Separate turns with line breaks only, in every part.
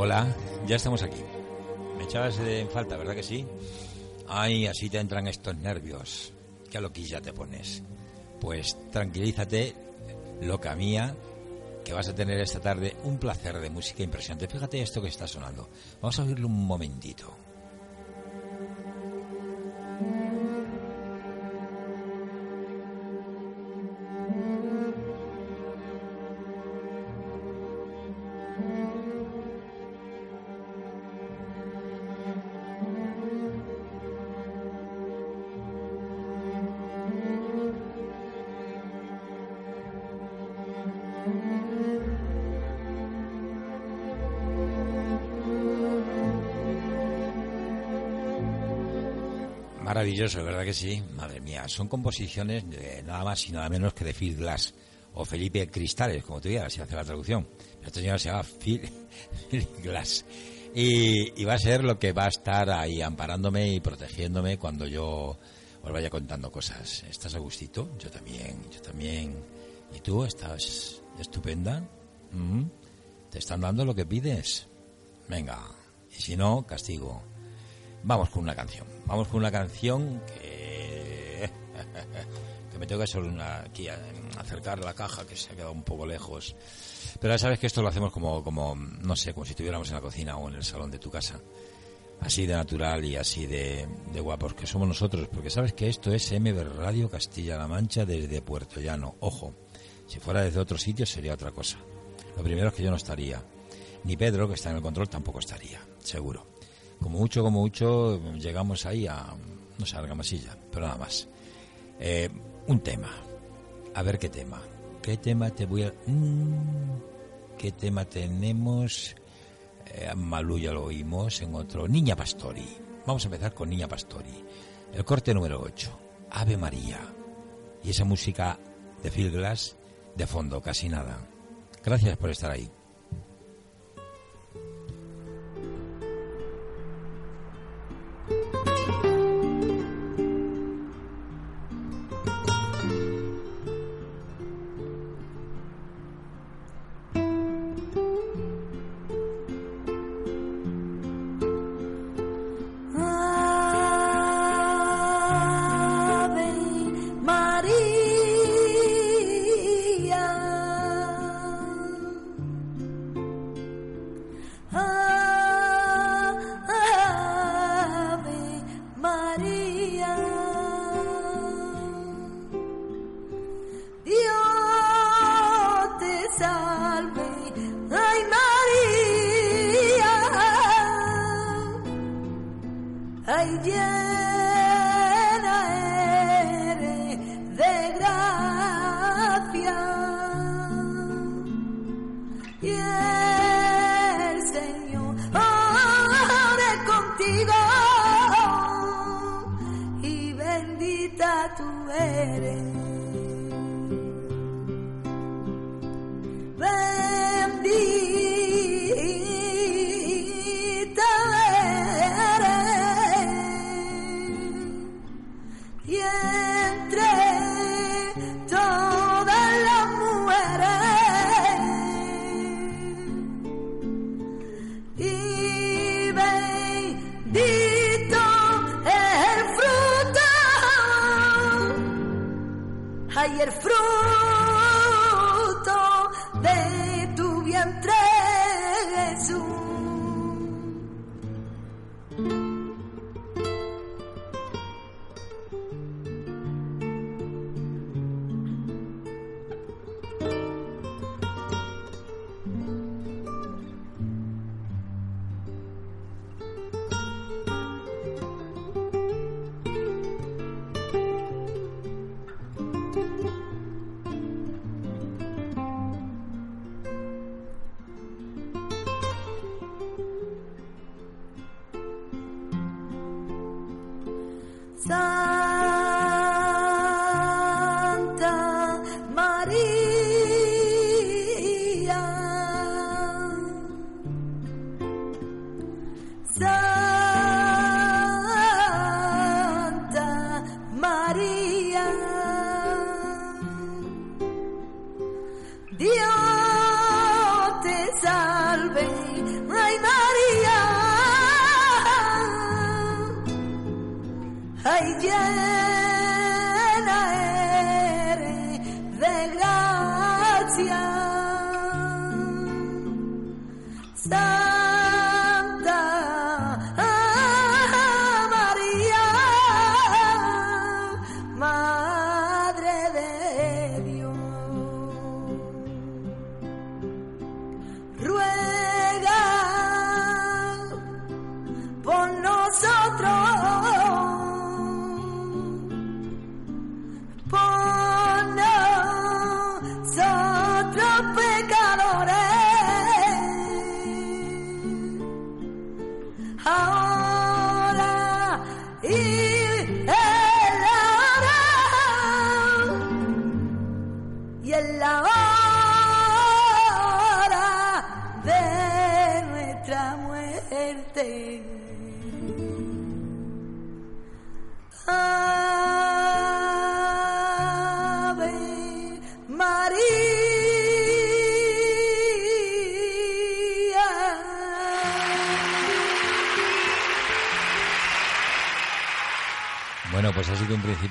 Hola, ya estamos aquí. Me echabas en falta, ¿verdad que sí? Ay, así te entran estos nervios. Qué loquilla te pones. Pues tranquilízate, loca mía, que vas a tener esta tarde un placer de música impresionante. Fíjate esto que está sonando. Vamos a oírlo un momentito. Maravilloso, ¿verdad que sí? Madre mía, son composiciones de nada más y nada menos que de Phil Glass o Felipe Cristales, como tú digas, si hace la traducción. Este señor se llama Phil, Glass. Y, va a ser lo que va a estar ahí amparándome y protegiéndome cuando yo os vaya contando cosas. ¿Estás a gustito? Yo también, yo también. ¿Y tú? ¿Estás estupenda? ¿Mm? ¿Te están dando lo que pides? Venga. Y si no, castigo. Vamos con una canción. Vamos con una canción que. me tengo que hacer una, aquí acercar la caja que se ha quedado un poco lejos. Pero ya sabes que esto lo hacemos como, como, no sé, como si estuviéramos en la cocina o en el salón de tu casa. Así de natural y así de, de guapos que somos nosotros. Porque sabes que esto es MB Radio Castilla-La Mancha desde Puerto Llano. Ojo, si fuera desde otro sitio sería otra cosa. Lo primero es que yo no estaría. Ni Pedro, que está en el control, tampoco estaría, seguro. Como mucho, como mucho, llegamos ahí a, no sé, a pero nada más. Eh, un tema. A ver qué tema. ¿Qué tema te voy a...? Mm, ¿Qué tema tenemos? Eh, Malú ya lo oímos en otro. Niña Pastori. Vamos a empezar con Niña Pastori. El corte número 8. Ave María. Y esa música de Phil Glass de fondo, casi nada. Gracias por estar ahí.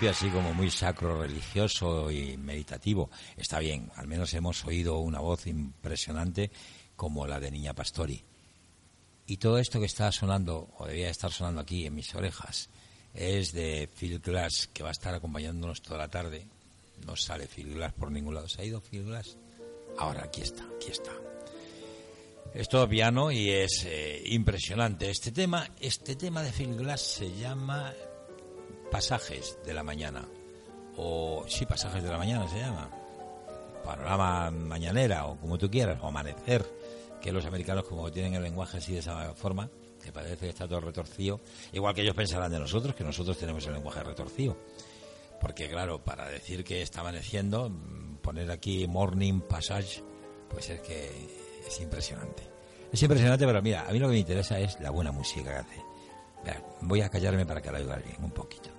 Así como muy sacro, religioso y meditativo. Está bien, al menos hemos oído una voz impresionante como la de Niña Pastori. Y todo esto que está sonando, o debía estar sonando aquí en mis orejas, es de Phil Glass, que va a estar acompañándonos toda la tarde. No sale Phil Glass por ningún lado. ¿Se ha ido Phil Glass? Ahora, aquí está, aquí está. Es todo piano y es eh, impresionante. Este tema, este tema de Phil Glass se llama pasajes de la mañana, o sí, pasajes de la mañana se llama, panorama mañanera, o como tú quieras, o amanecer, que los americanos como tienen el lenguaje así de esa forma, que parece que está todo retorcido, igual que ellos pensarán de nosotros, que nosotros tenemos el lenguaje retorcido. Porque claro, para decir que está amaneciendo, poner aquí morning passage, pues es que es impresionante. Es impresionante, pero mira, a mí lo que me interesa es la buena música que hace. voy a callarme para que la oiga bien un poquito.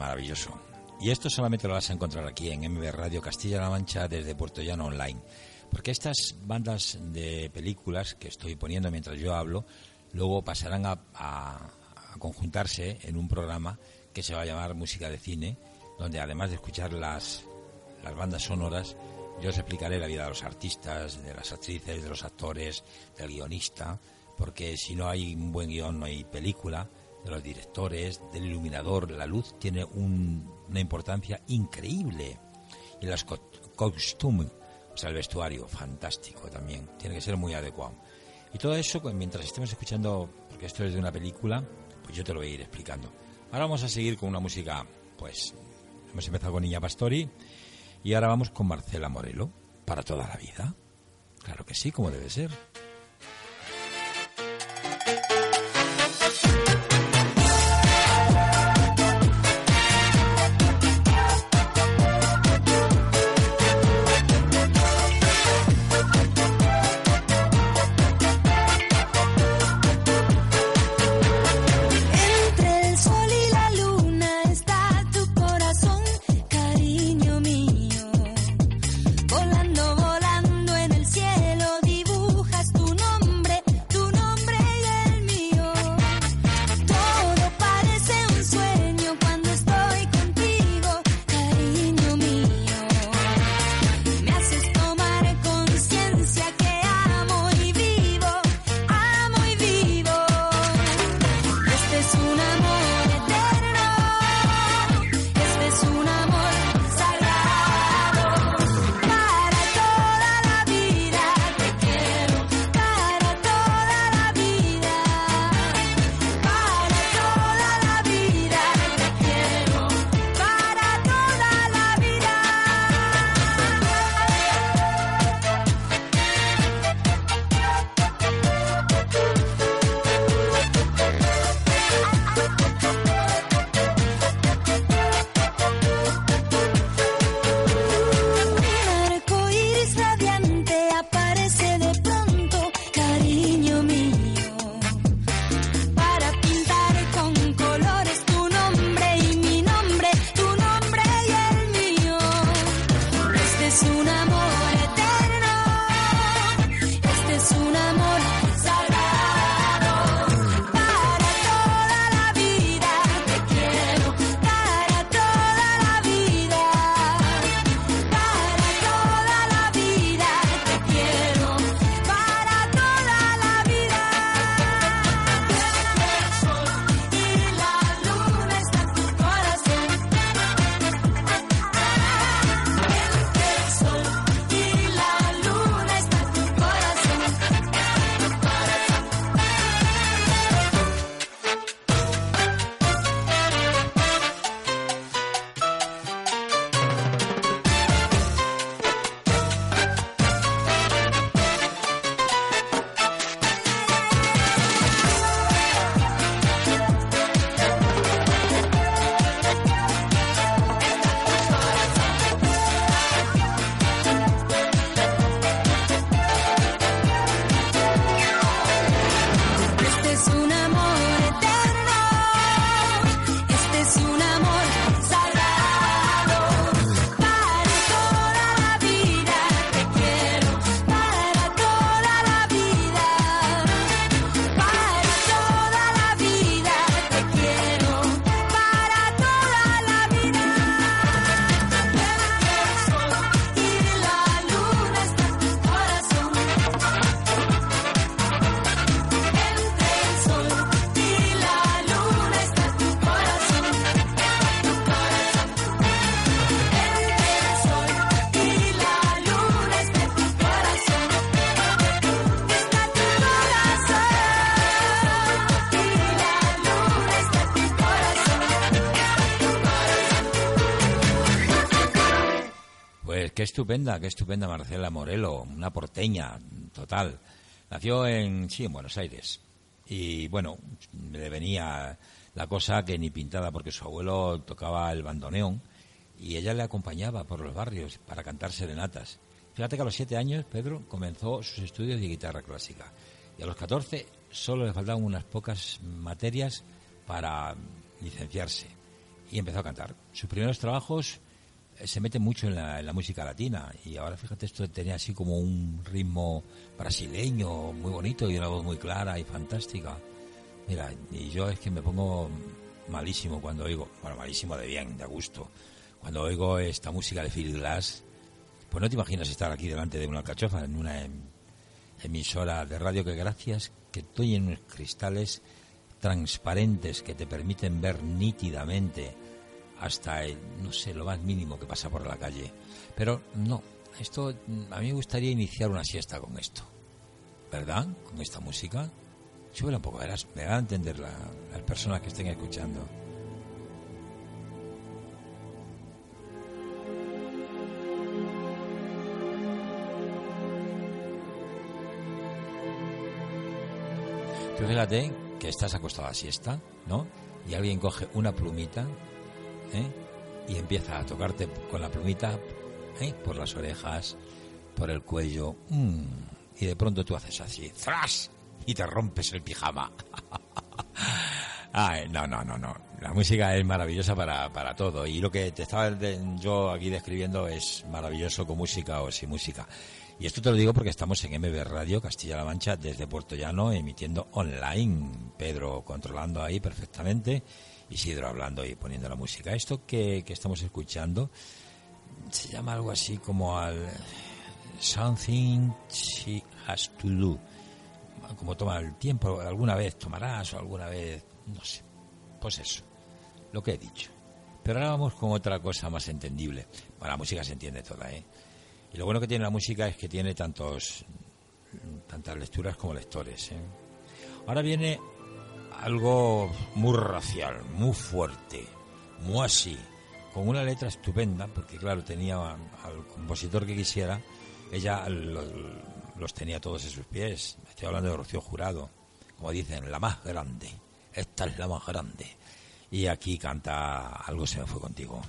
Maravilloso. Y esto solamente lo vas a encontrar aquí en MB Radio Castilla-La Mancha desde Puerto Llano Online. Porque estas bandas de películas que estoy poniendo mientras yo hablo, luego pasarán a, conjuntarse en un programa que se va a llamar Música de Cine, donde además de escuchar las, las bandas sonoras, yo os explicaré la vida de los artistas, de las actrices, de los actores, del guionista, porque si no hay un buen guion no hay película de los directores, del iluminador, la luz tiene una importancia increíble. Y las costumes, o sea, el vestuario, fantástico también, tiene que ser muy adecuado. Y todo eso, pues, mientras estemos escuchando, porque esto es de una película, pues yo te lo voy a ir explicando. Ahora vamos a seguir con una música, pues, hemos empezado con Niña Pastori y ahora vamos con Marcela Morelo, para toda la vida. Claro que sí, como debe ser. Estupenda, qué estupenda Marcela Morelo, una porteña total. Nació en, sí, en Buenos Aires. Y bueno, le venía la cosa que ni pintada porque su abuelo tocaba el bandoneón y ella le acompañaba por los barrios para cantar serenatas. Fíjate que a los siete años Pedro comenzó sus estudios de guitarra clásica y a los catorce solo le faltaban unas pocas materias para licenciarse y empezó a cantar. Sus primeros trabajos se meten mucho en la, música latina y ahora fíjate esto tenía así como un ritmo brasileño muy bonito y una voz muy clara y fantástica. Mira, y yo es que me pongo malísimo cuando oigo, bueno, malísimo de bien, de gusto, cuando oigo esta música de Phil Glass, pues no te imaginas estar aquí delante de una alcachofa en una em, emisora de radio que gracias que estoy en unos cristales transparentes que te permiten ver nítidamente hasta el, no sé, lo más mínimo que pasa por la calle. Pero no, esto a mí me gustaría iniciar una siesta con esto. ¿Verdad? Con esta música. Súbela un poco, verás, me va a entender las personas que estén escuchando. Fíjate que estás acostado a siesta, ¿no? Y alguien coge una plumita ¿eh? y empieza a tocarte con la plumita ¿eh? por las orejas, por el cuello, mm, y de pronto tú haces así, ¡zras! y te rompes el pijama. Ay, no, no, no, no. La música es maravillosa para, para todo. Y lo que te estaba yo aquí describiendo es maravilloso con música o sin música. Y esto te lo digo porque estamos en MB Radio Castilla-La Mancha desde Puerto Llano emitiendo online. Pedro controlando ahí perfectamente, Isidro hablando y poniendo la música. Esto que, que estamos escuchando se llama algo así como al Something She Has to Do. Como toma el tiempo, alguna vez tomarás o alguna vez, no sé. Pues eso, lo que he dicho. Pero ahora vamos con otra cosa más entendible. Bueno, la música se entiende toda, ¿eh? Y lo bueno que tiene la música es que tiene tantos, tantas lecturas como lectores. ¿eh? Ahora viene algo muy racial, muy fuerte, muy así, con una letra estupenda, porque claro, tenía al compositor que quisiera, ella los, tenía todos en sus pies. Estoy hablando de Rocío Jurado, como dicen, la más grande. Esta es la más grande. Y aquí canta Algo se me fue contigo.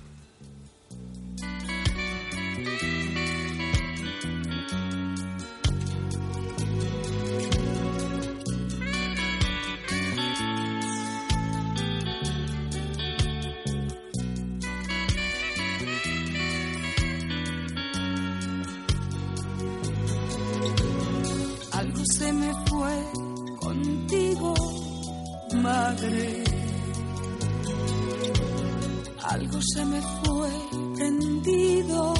Algo se me fue prendido,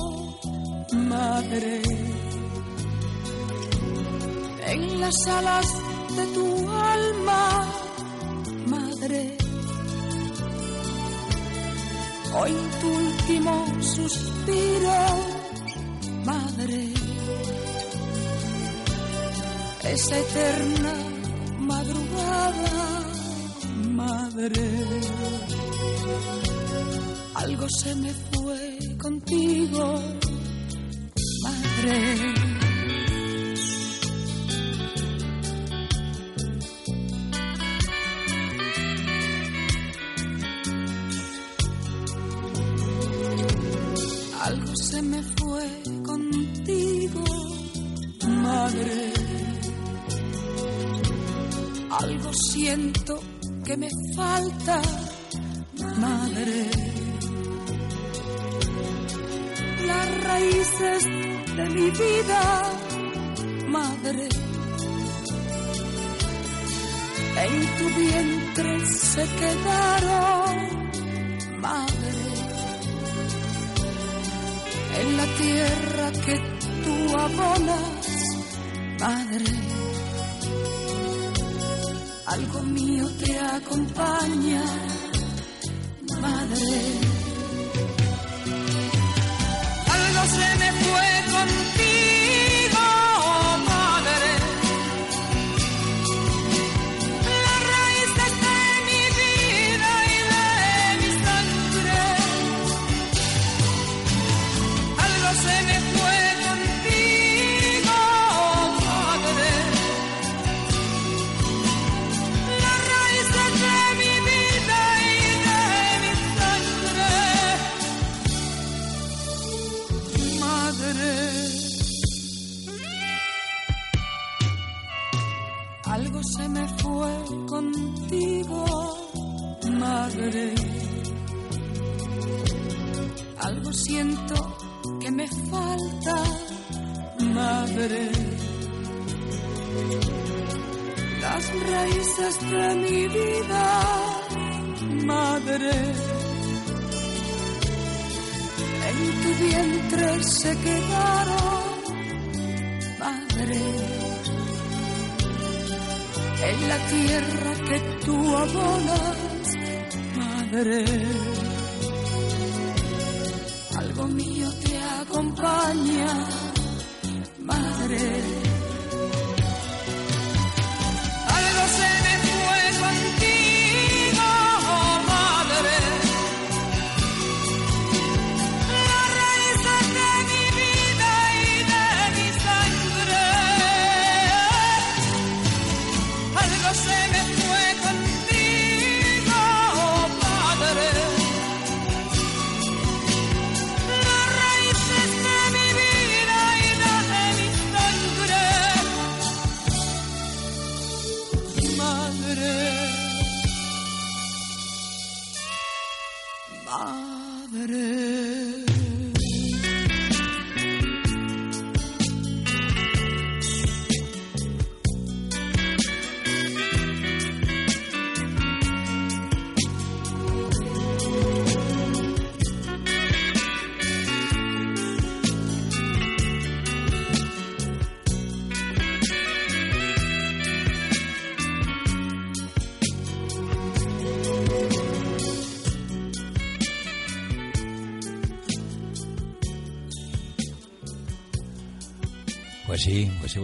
madre. En las alas de tu alma, madre. Hoy tu último suspiro, madre. Esa eterna madrugada madre. Algo se me fue contigo, madre. Algo se me fue contigo, madre. Algo siento que me falta, madre. Las raíces de mi vida, madre. En tu vientre se quedaron, madre. En la tierra que tú abonas, madre algo mío te acompaña, madre. Las raíces de mi vida, madre. En tu vientre se quedaron, madre en la tierra que tú abonas, madre. Mío te acompaña, madre.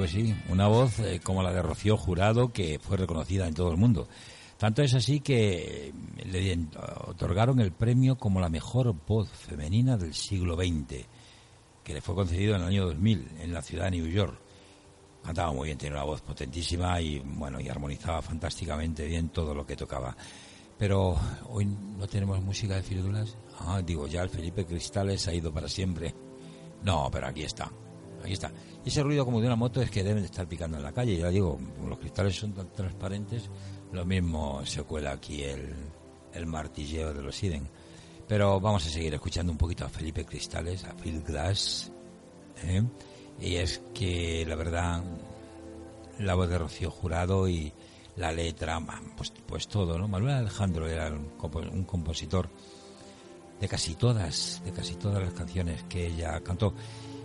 Sí. Una voz eh, como la de Rocío Jurado que fue reconocida en todo el mundo. Tanto es así que eh, le otorgaron el premio como la mejor voz femenina del siglo XX, que le fue concedido en el año 2000 en la ciudad de New York. Cantaba muy bien, tenía una voz potentísima y bueno, y armonizaba fantásticamente bien todo lo que tocaba. Pero hoy no tenemos música de Firidulas. Ah, digo, ya el Felipe Cristales ha ido para siempre. No, pero aquí está. Aquí está. Ese ruido como de una moto es que deben de estar picando en la calle. Ya digo, los cristales son tan transparentes, lo mismo se cuela aquí el, el martilleo de los Iden. Pero vamos a seguir escuchando un poquito a Felipe Cristales, a Phil Glass. ¿eh? Y es que la verdad, la voz de Rocío Jurado y la letra, pues, pues todo, ¿no? Manuel Alejandro era un compositor de casi todas, de casi todas las canciones que ella cantó.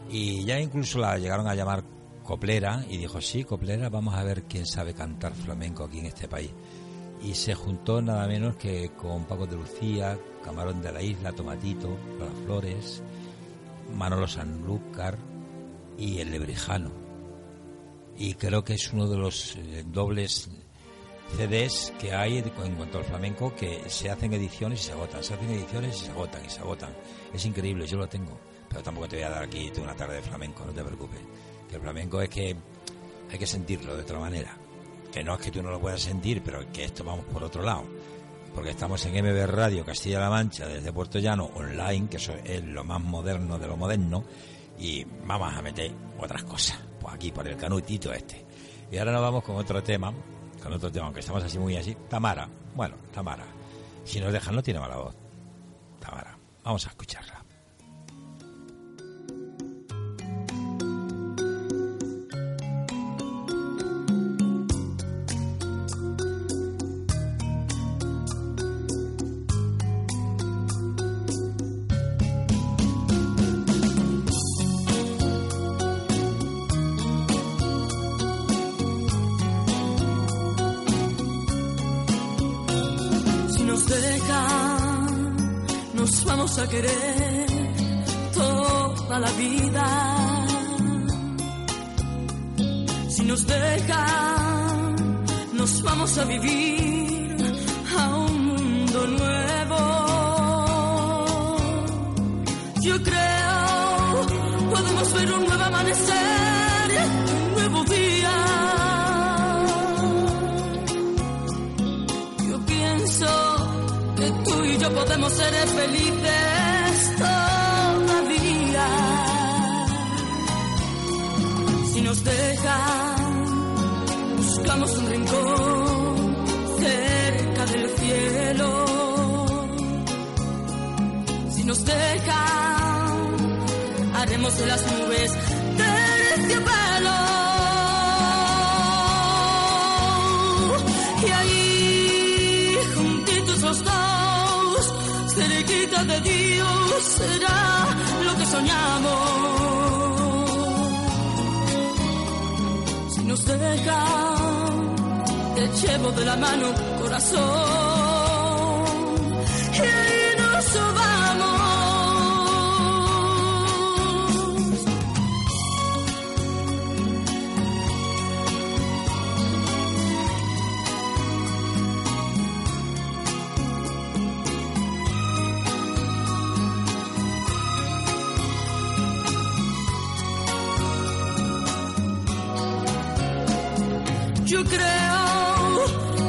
Y ya incluso la llegaron a llamar coplera y dijo, sí, coplera, vamos a ver quién sabe cantar flamenco aquí en este país. Y se juntó nada menos que con Paco de Lucía, Camarón de la Isla, Tomatito, Lola Flores, Manolo Sanlúcar y El Lebrijano. Y creo que es uno de los eh, dobles CDs que hay en cuanto al flamenco que se hacen ediciones y se agotan, se hacen ediciones y se agotan y se agotan. Es increíble, yo lo tengo, pero tampoco te voy a dar aquí una tarde de flamenco, no te preocupes. Que el flamenco es que hay que sentirlo de otra manera. Que no es que tú no lo puedas sentir, pero que esto vamos por otro lado. Porque estamos en MB Radio Castilla-La Mancha desde Puerto Llano online, que eso es lo más moderno de lo moderno, y vamos a meter otras cosas, pues aquí por el canutito este. Y ahora nos vamos con otro tema, con otro tema, aunque estamos así muy así. Tamara, bueno, Tamara. Si nos dejan, no tiene mala voz. Tamara, vamos a escucharla.
Querer toda la vida. Si nos dejan, nos vamos a vivir a un mundo nuevo. Yo creo, podemos ver un nuevo amanecer, un nuevo día. Yo pienso que tú y yo podemos ser felices nos dejan,
buscamos un rincón cerca del cielo. Si nos dejan, haremos de las nubes terciopelo. Y ahí, juntitos los dos, cerquita de Dios, será lo que soñamos. Nos dejan, te llevo de la mano, corazón. Yo creo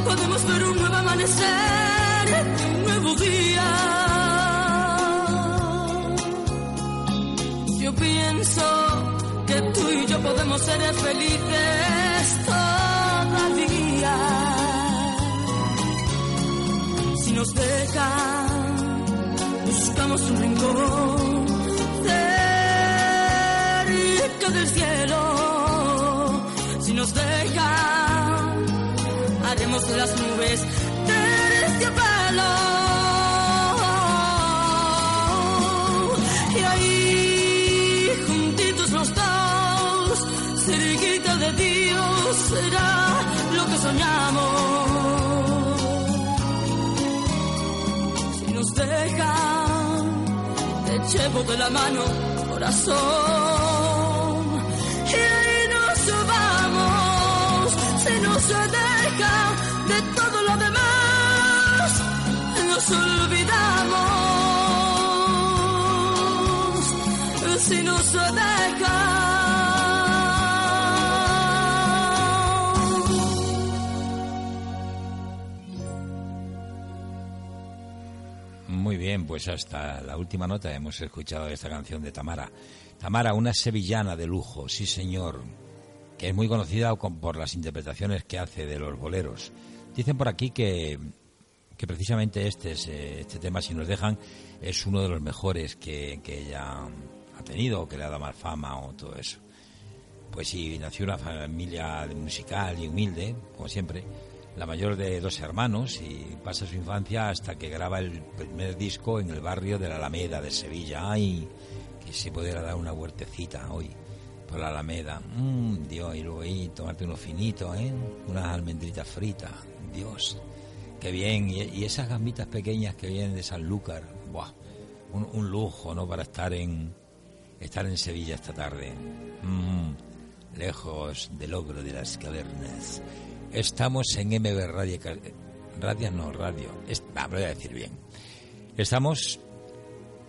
podemos ver un nuevo amanecer, un nuevo día. Yo pienso que tú y yo podemos ser felices todavía. Si nos dejan, buscamos un rincón cerca del cielo. Si nos dejan, haremos de las nubes terciopelo. Y ahí, juntitos los dos, cerquita de Dios, será lo que soñamos. Si nos dejan, te llevo de la mano, corazón. Y ahí nos vamos, si nos deja olvidamos. Si nos.
Muy bien, pues hasta la última nota hemos escuchado esta canción de Tamara. Tamara, una sevillana de lujo, sí señor, que es muy conocida con- por las interpretaciones que hace de los boleros. Dicen por aquí que, que precisamente este, es, eh, este tema, si nos dejan, es uno de los mejores que, que ella ha tenido, que le ha dado más fama o todo eso. Pues sí, nació una familia musical y humilde, como siempre, la mayor de dos hermanos y pasa su infancia hasta que graba el primer disco en el barrio de la Alameda de Sevilla. Ay, que se pudiera dar una huertecita hoy por la Alameda. Mmm, Dios, y luego ahí tomarte unos finitos, ¿eh? Unas almendritas fritas. Dios, qué bien. Y, esas gambitas pequeñas que vienen de Sanlúcar, buah, un, lujo, ¿no? Para estar en, estar en Sevilla esta tarde. Mm, lejos del ogro de las cavernas. Estamos en MB Radio. Radio no, radio. Es, voy a decir bien. Estamos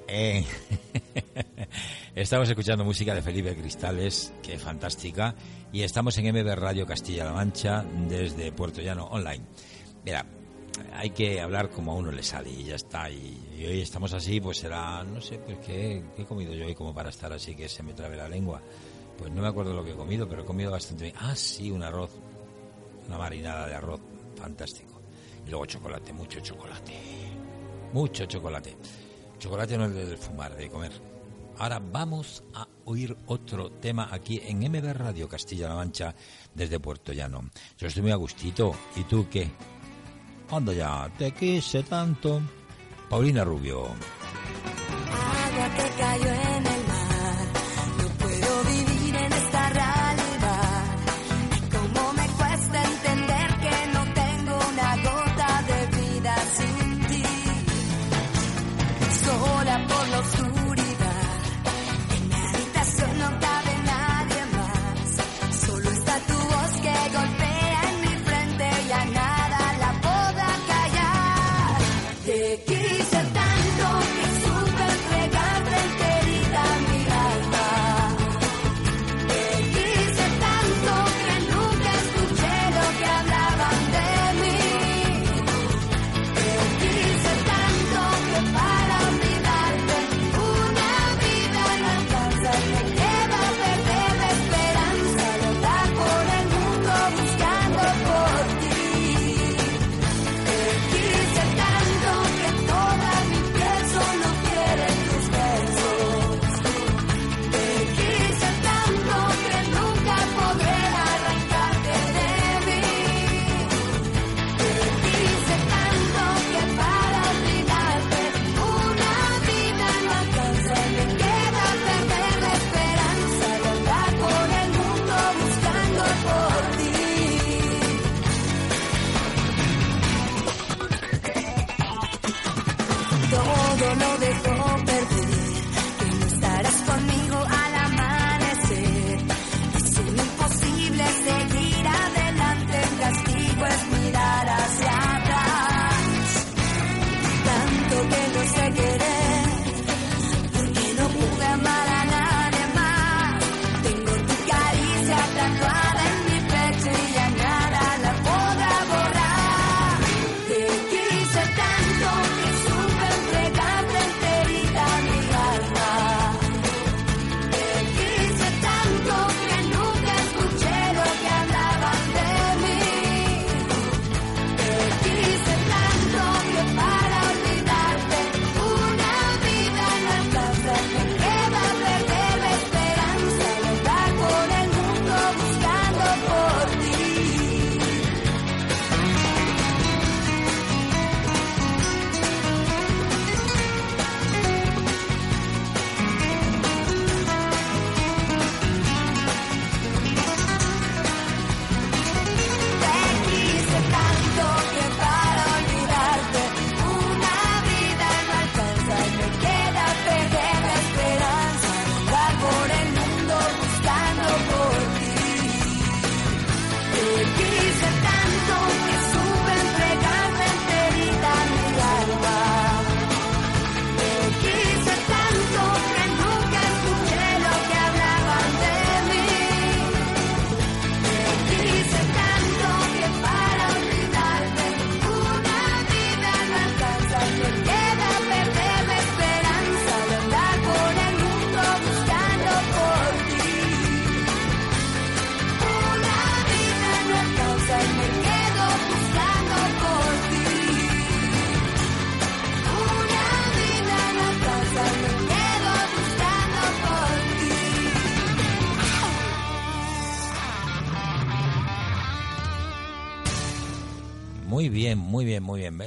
estamos escuchando música de Felipe Cristales, que fantástica, y estamos en MB Radio Castilla-La Mancha desde Puerto Llano Online. Mira, hay que hablar como a uno le sale y ya está. Y, hoy estamos así, pues será, no sé, pues ¿qué, qué he comido yo hoy como para estar así que se me trabe la lengua. Pues no me acuerdo lo que he comido, pero he comido bastante bien. Ah, sí, un arroz, una marinada de arroz, fantástico. Y luego chocolate, mucho chocolate, mucho chocolate. Chocolate no es de fumar, de comer. Ahora vamos a oír otro tema aquí en MB Radio Castilla-La Mancha desde Puerto Llano. Yo estoy muy a gustito. ¿Y tú qué? Anda ya, te quise tanto. Paulina Rubio.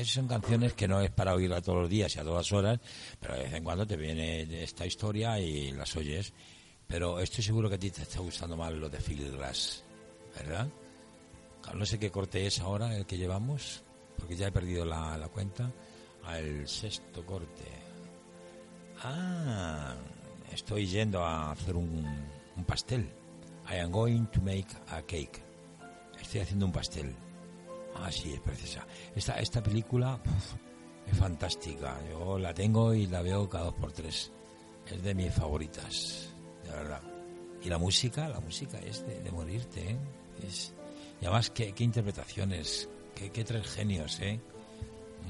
¿Ves? Son canciones que no es para oírla todos los días y a todas horas, pero de vez en cuando te viene esta historia y las oyes. Pero estoy seguro que a ti te está gustando más lo de Phil Glass, ¿verdad? No sé qué corte es ahora el que llevamos, porque ya he perdido la, la cuenta. Al sexto corte. Ah, estoy yendo a hacer un, un pastel. I am going to make a cake. Estoy haciendo un pastel. Ah, sí, es preciosa. Esta, esta película es fantástica. Yo la tengo y la veo cada dos por tres. Es de mis favoritas, de verdad. Y la música, la música es de, de morirte, ¿eh? Es, y además, qué, qué interpretaciones, qué, qué tres genios, ¿eh?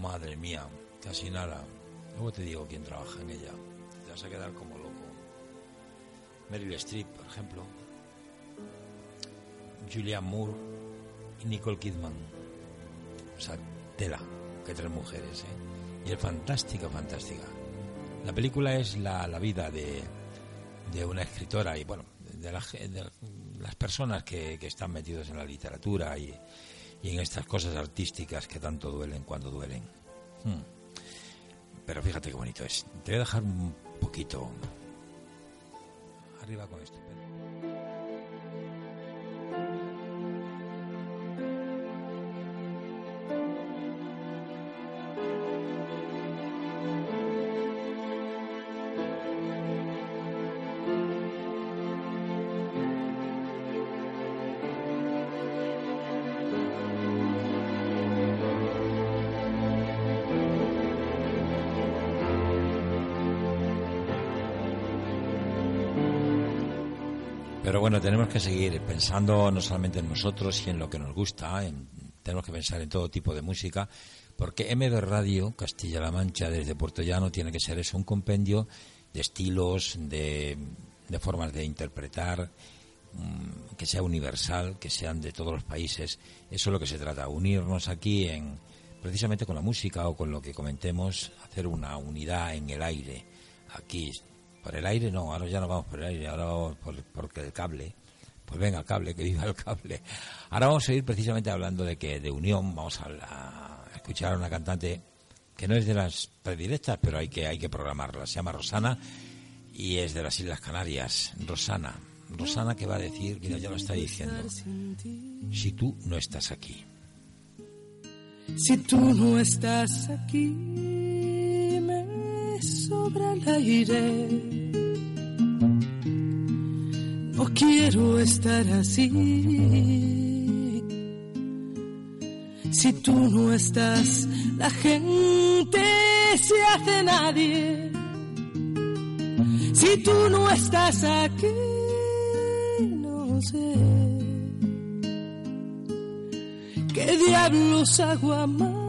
Madre mía, casi nada. Luego te digo quién trabaja en ella. Te vas a quedar como loco. Meryl Streep, por ejemplo. Julianne Moore y Nicole Kidman. O sea, tela, que tres mujeres, ¿eh? Y es fantástica, fantástica. La película es la, la vida de, de una escritora y, bueno, de, la de las personas que, que están metidos en la literatura y, y en estas cosas artísticas que tanto duelen cuando duelen. Hmm. Pero fíjate qué bonito es. Te voy a dejar un poquito arriba con esto. Tenemos que seguir pensando no solamente en nosotros y en lo que nos gusta, en- tenemos que pensar en todo tipo de música, porque MB Radio Castilla-La Mancha desde Puerto Llano tiene que ser eso, un compendio de estilos, de, de formas de interpretar, mm, que sea universal, que sean de todos los países. Eso es lo que se trata, unirnos aquí en precisamente con la música o con lo que comentemos, hacer una unidad en el aire, aquí por el aire no, ahora ya no vamos por el aire, ahora porque el cable. Pues venga, cable, que viva el cable. Ahora vamos a ir precisamente hablando de que de unión, vamos a, a escuchar a una cantante que no es de las predilectas, pero hay que, hay que programarla. Se llama Rosana y es de las Islas Canarias. Rosana. Rosana que va a decir, mira, ya lo está diciendo, si tú no estás aquí.
Si tú no estás aquí, me sobra el aire. No quiero estar así. Si tú no estás, la gente se hace nadie. Si tú no estás aquí, no sé. ¿Qué diablos hago amándote?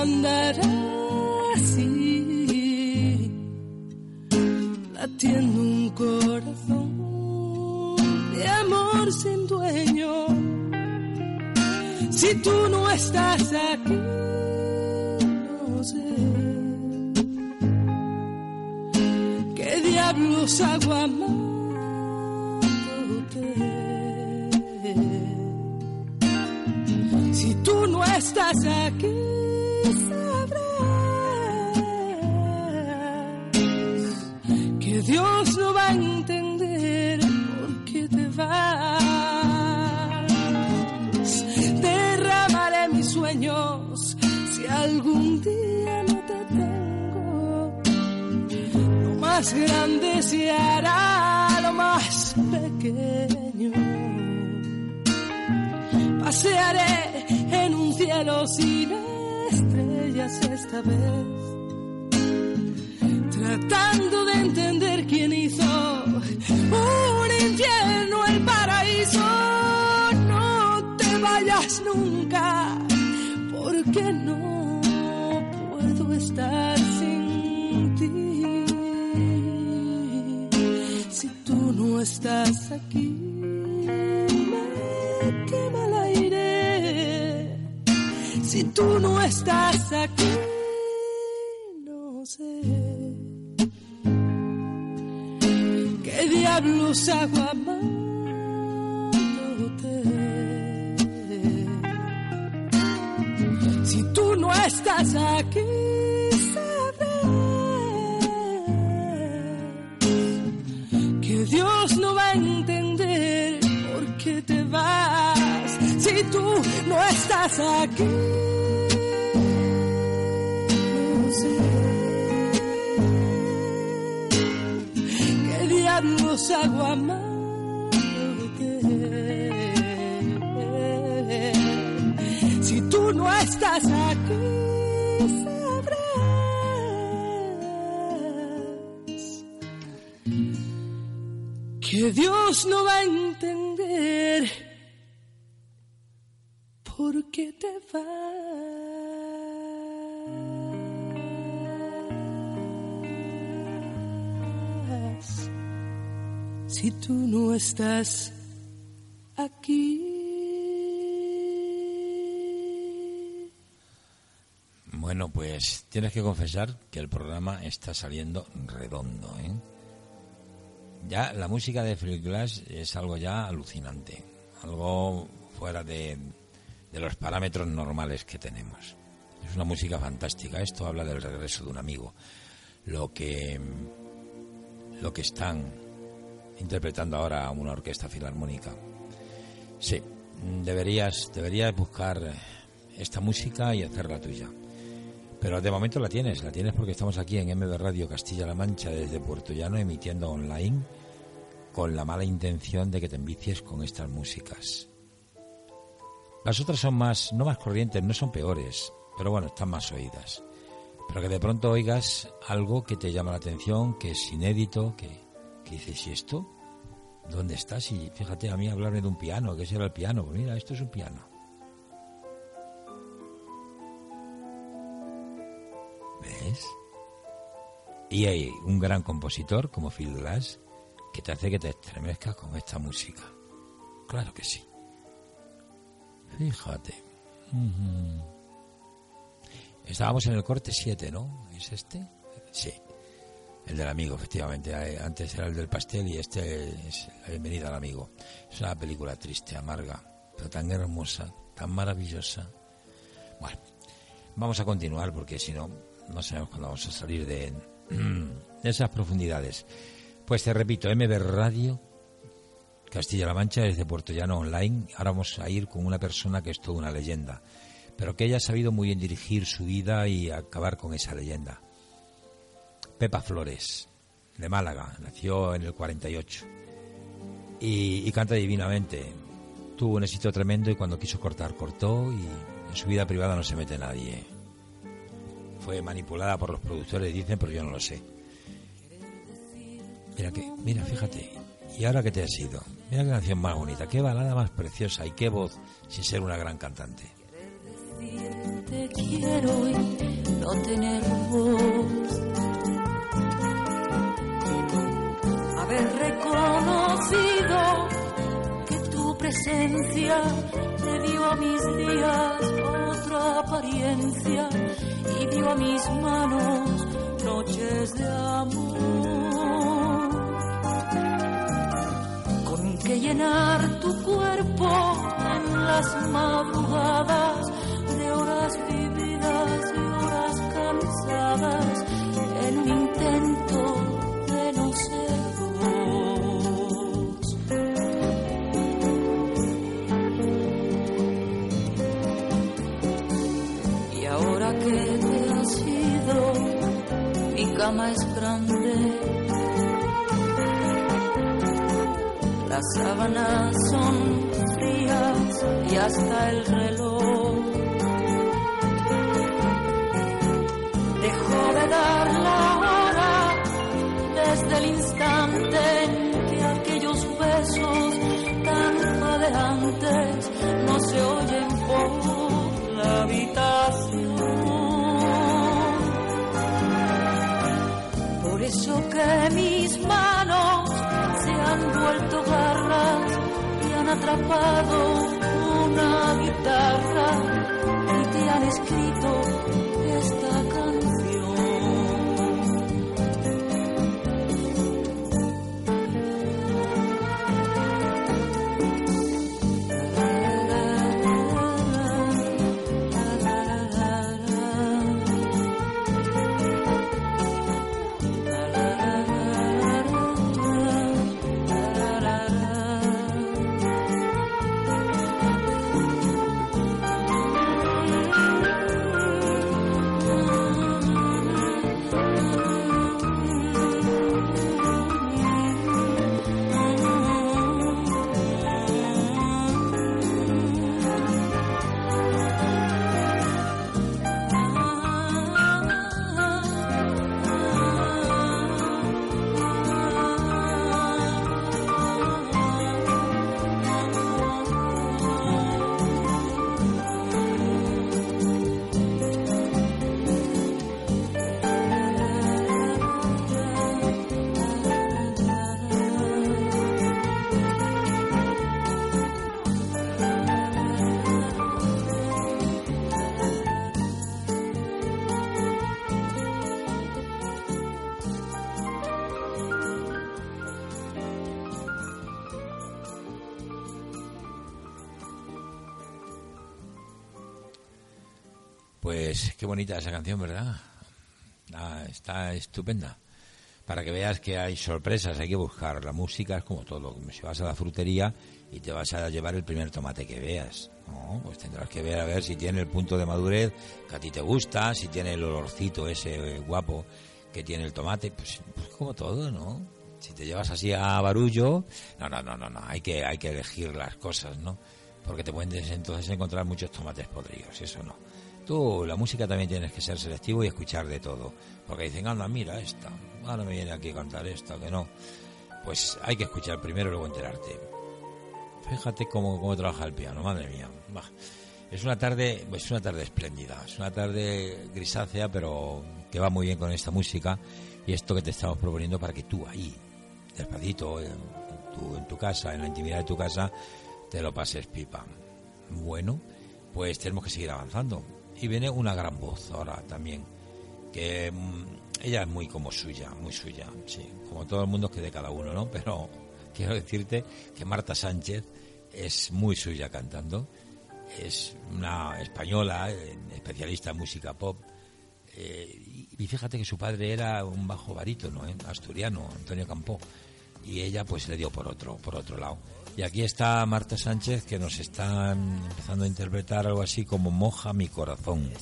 andar así, latiendo un corazón de amor sin dueño. Si tú no estás aquí, no sé. ¿Qué diablos hago amándote? sin estrellas esta vez, tratando de entender quién hizo un infierno, el paraíso. No te vayas nunca, porque no puedo estar sin ti si tú no estás aquí. Tú no estás aquí, no sé qué diablos hago amándote. Si tú no estás aquí, sabrás que Dios no va a entender por qué te vas. Si tú no estás aquí, Si tú no estás aquí, sabrás que Dios no va a entender por qué te vas. Si tú no estás aquí.
Bueno, pues tienes que confesar que el programa está saliendo redondo, ¿eh? Ya la música de Philip Glass es algo ya alucinante, algo fuera de, de los parámetros normales que tenemos. Es una música fantástica. Esto habla del regreso de un amigo. Lo que lo que están interpretando ahora una orquesta filarmónica. Sí, deberías deberías buscar esta música y hacerla tuya. Pero de momento la tienes, la tienes porque estamos aquí en MB Radio Castilla-La Mancha desde Puerto Llano emitiendo online con la mala intención de que te envicies con estas músicas. Las otras son más, no más corrientes, no son peores, pero bueno, están más oídas. Pero que de pronto oigas algo que te llama la atención, que es inédito, que, dices, ¿y esto? ¿Dónde estás? Y fíjate a mí hablarme de un piano, ¿qué será el piano? Pues mira, esto es un piano. ¿Ves? Y hay un gran compositor como Phil Glass que te hace que te estremezcas con esta música. Claro que sí. Fíjate. Estábamos en el corte 7, ¿no? ¿Es este? Sí. El del amigo, efectivamente. Eh, Antes era el del pastel y este es la bienvenida al amigo. Es una película triste, amarga, pero tan hermosa, tan maravillosa. Bueno, vamos a continuar porque si no, no sabemos cuándo vamos a salir de, esas profundidades. Pues te repito, MB Radio, Castilla-La Mancha, desde Puerto Llano Online. Ahora vamos a ir con una persona que es toda una leyenda, pero que ella ha sabido muy bien dirigir su vida y acabar con esa leyenda. Pepa Flores, de Málaga, nació en el 48 y, canta divinamente. Tuvo un éxito tremendo y cuando quiso cortar, cortó y en su vida privada no se mete nadie. Fue manipulada por los productores, dicen, pero yo no lo sé. Mira que, mira, fíjate. ¿Y ahora qué te ha sido? Mira qué canción más bonita, qué balada más preciosa y qué voz sin ser una gran cantante.
Te quiero y no tener voz. Haber reconocido que tu presencia le dio a mis días otra apariencia y dio a mis manos noches de amor. Con que llenar tu cuerpo en las madrugadas de horas vividas y horas cansadas cama es grande. Las sábanas son frías y hasta el reloj dejó de dar la hora desde el instante en que aquellos besos tan jadeantes que mis manos se han vuelto garras y han atrapado una guitarra y te han escrito
qué bonita esa canción, ¿verdad? Ah, está estupenda. Para que veas que hay sorpresas, hay que buscar. La música es como todo. Si vas a la frutería y te vas a llevar el primer tomate que veas, ¿no? pues tendrás que ver a ver si tiene el punto de madurez que a ti te gusta, si tiene el olorcito ese guapo que tiene el tomate, pues, pues como todo, ¿no? Si te llevas así a barullo, no, no, no, no, no, hay que, hay que elegir las cosas, ¿no? Porque te puedes entonces encontrar muchos tomates podridos, eso no. Tú, la música también tienes que ser selectivo y escuchar de todo. Porque dicen, anda, mira esta, ahora me viene aquí a cantar esta, que no. Pues hay que escuchar primero y luego enterarte. Fíjate cómo, cómo trabaja el piano, madre mía. Es una tarde, pues una tarde espléndida, es una tarde grisácea, pero que va muy bien con esta música y esto que te estamos proponiendo para que tú ahí, despacito, en tu, en tu casa, en la intimidad de tu casa, te lo pases pipa. Bueno, pues tenemos que seguir avanzando. Y viene una gran voz ahora también, que mm, ella es muy como suya, muy suya, sí, como todo el mundo que de cada uno, ¿no? Pero quiero decirte que Marta Sánchez es muy suya cantando, es una española, especialista en música pop, eh, y fíjate que su padre era un bajo barítono, ¿eh? asturiano, Antonio Campó, y ella pues le dio por otro, por otro lado. Y aquí está Marta Sánchez que nos está empezando a interpretar algo así como Moja mi corazón.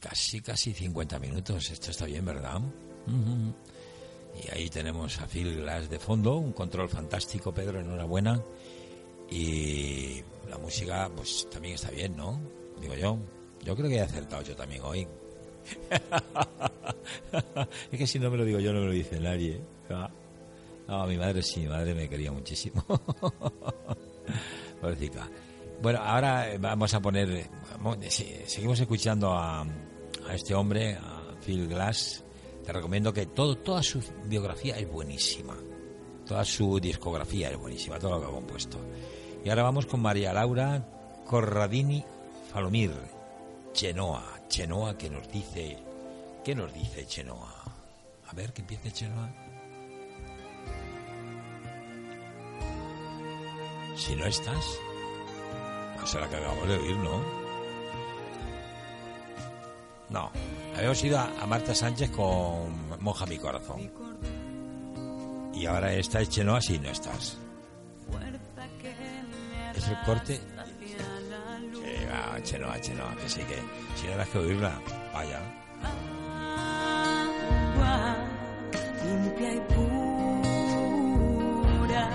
Casi, casi 50 minutos. Esto está bien, ¿verdad? Y ahí tenemos a Phil Glass de fondo, un control fantástico, Pedro, enhorabuena. Y la música, pues también está bien, ¿no? Digo yo. Yo creo que he acertado yo también hoy. es que si no me lo digo yo, no me lo dice nadie. Ah. No, mi madre sí, mi madre me quería muchísimo. Pobrecita. Bueno, ahora eh, vamos a poner. eh, sí, seguimos escuchando a, a este hombre, a Phil Glass. Te recomiendo que todo, toda su biografía es buenísima. Toda su discografía es buenísima, todo lo que ha compuesto. Y ahora vamos con María Laura Corradini Falomir, Chenoa. Chenoa que nos dice. ¿Qué nos dice Chenoa? A ver, que empiece Chenoa. Si no estás, no será que acabamos de oír, ¿no? No, habíamos ido a, a Marta Sánchez con Moja mi corazón. Y ahora esta es Chenoa si no estás. Es el corte. Sí, va, Chenoa, Chenoa, que sí que. Si no que oírla, vaya.
agua limpia y pura.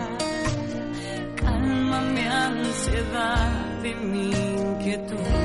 Calma mi ansiedad y mi inquietud.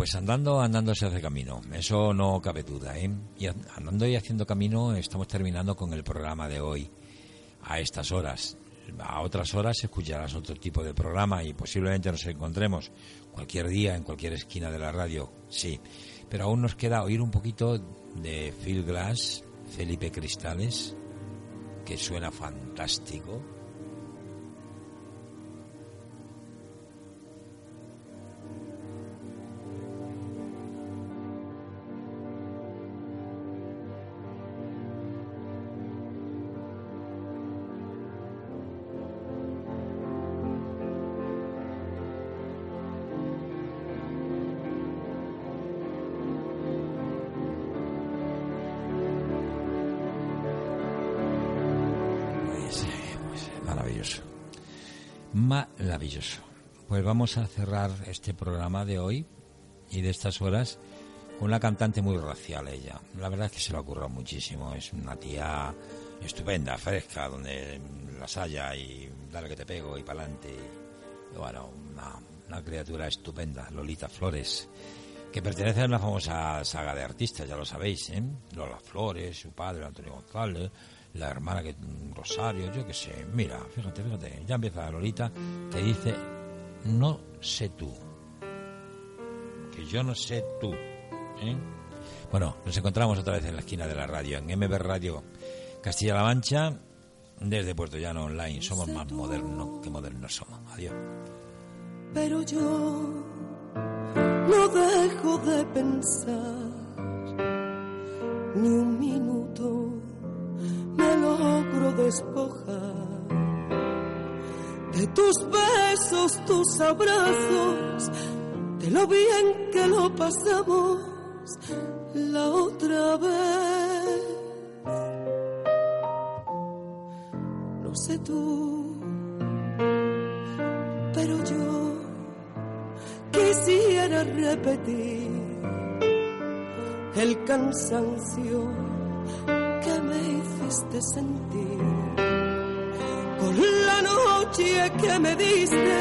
Pues andando, andando se hace camino. Eso no cabe duda, ¿eh? Y an- andando y haciendo camino estamos terminando con el programa de hoy. A estas horas. A otras horas escucharás otro tipo de programa y posiblemente nos encontremos cualquier día en cualquier esquina de la radio. Sí. Pero aún nos queda oír un poquito de Phil Glass, Felipe Cristales, que suena fantástico. Maravilloso. Maravilloso. Pues vamos a cerrar este programa de hoy y de estas horas con una cantante muy racial ella. La verdad es que se lo ocurrió muchísimo. Es una tía estupenda, fresca, donde las haya y dale que te pego y pa'lante. Bueno, una, una criatura estupenda, Lolita Flores, que pertenece a una famosa saga de artistas, ya lo sabéis, ¿eh? Lola Flores, su padre Antonio González, la hermana que Rosario, yo qué sé. Mira, fíjate, fíjate, ya empieza Lolita que dice, no sé tú, que yo no sé tú. ¿eh? Bueno, nos encontramos otra vez en la esquina de la radio, en MB Radio Castilla-La Mancha, desde Puerto Llano Online. Somos más modernos que modernos somos. Adiós.
Pero yo no dejo de pensar ni un minuto me logro despojar de tus besos, tus abrazos, de lo bien que lo pasamos la otra vez. No sé tú, pero yo quisiera repetir el cansancio hiciste sentir. Por la noche que me diste,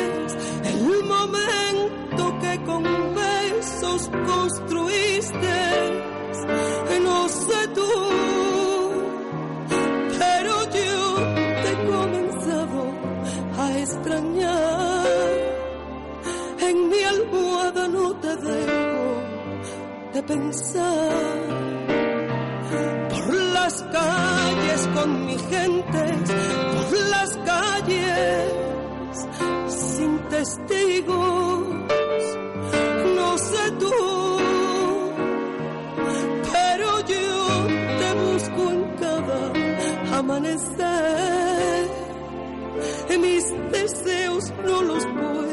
el momento que con besos construiste, no sé tú, pero yo te he comenzado a extrañar. En mi almohada no te dejo de pensar. Las calles con mi gente, por las calles sin testigos. No sé tú, pero yo te busco en cada amanecer. Mis deseos no los puedo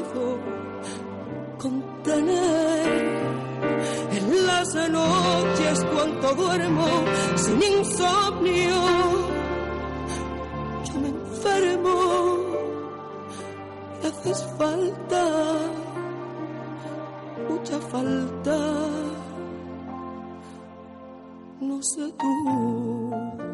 cuando duermo sin insomnio, yo me enfermo y haces falta, mucha falta. No sé tú.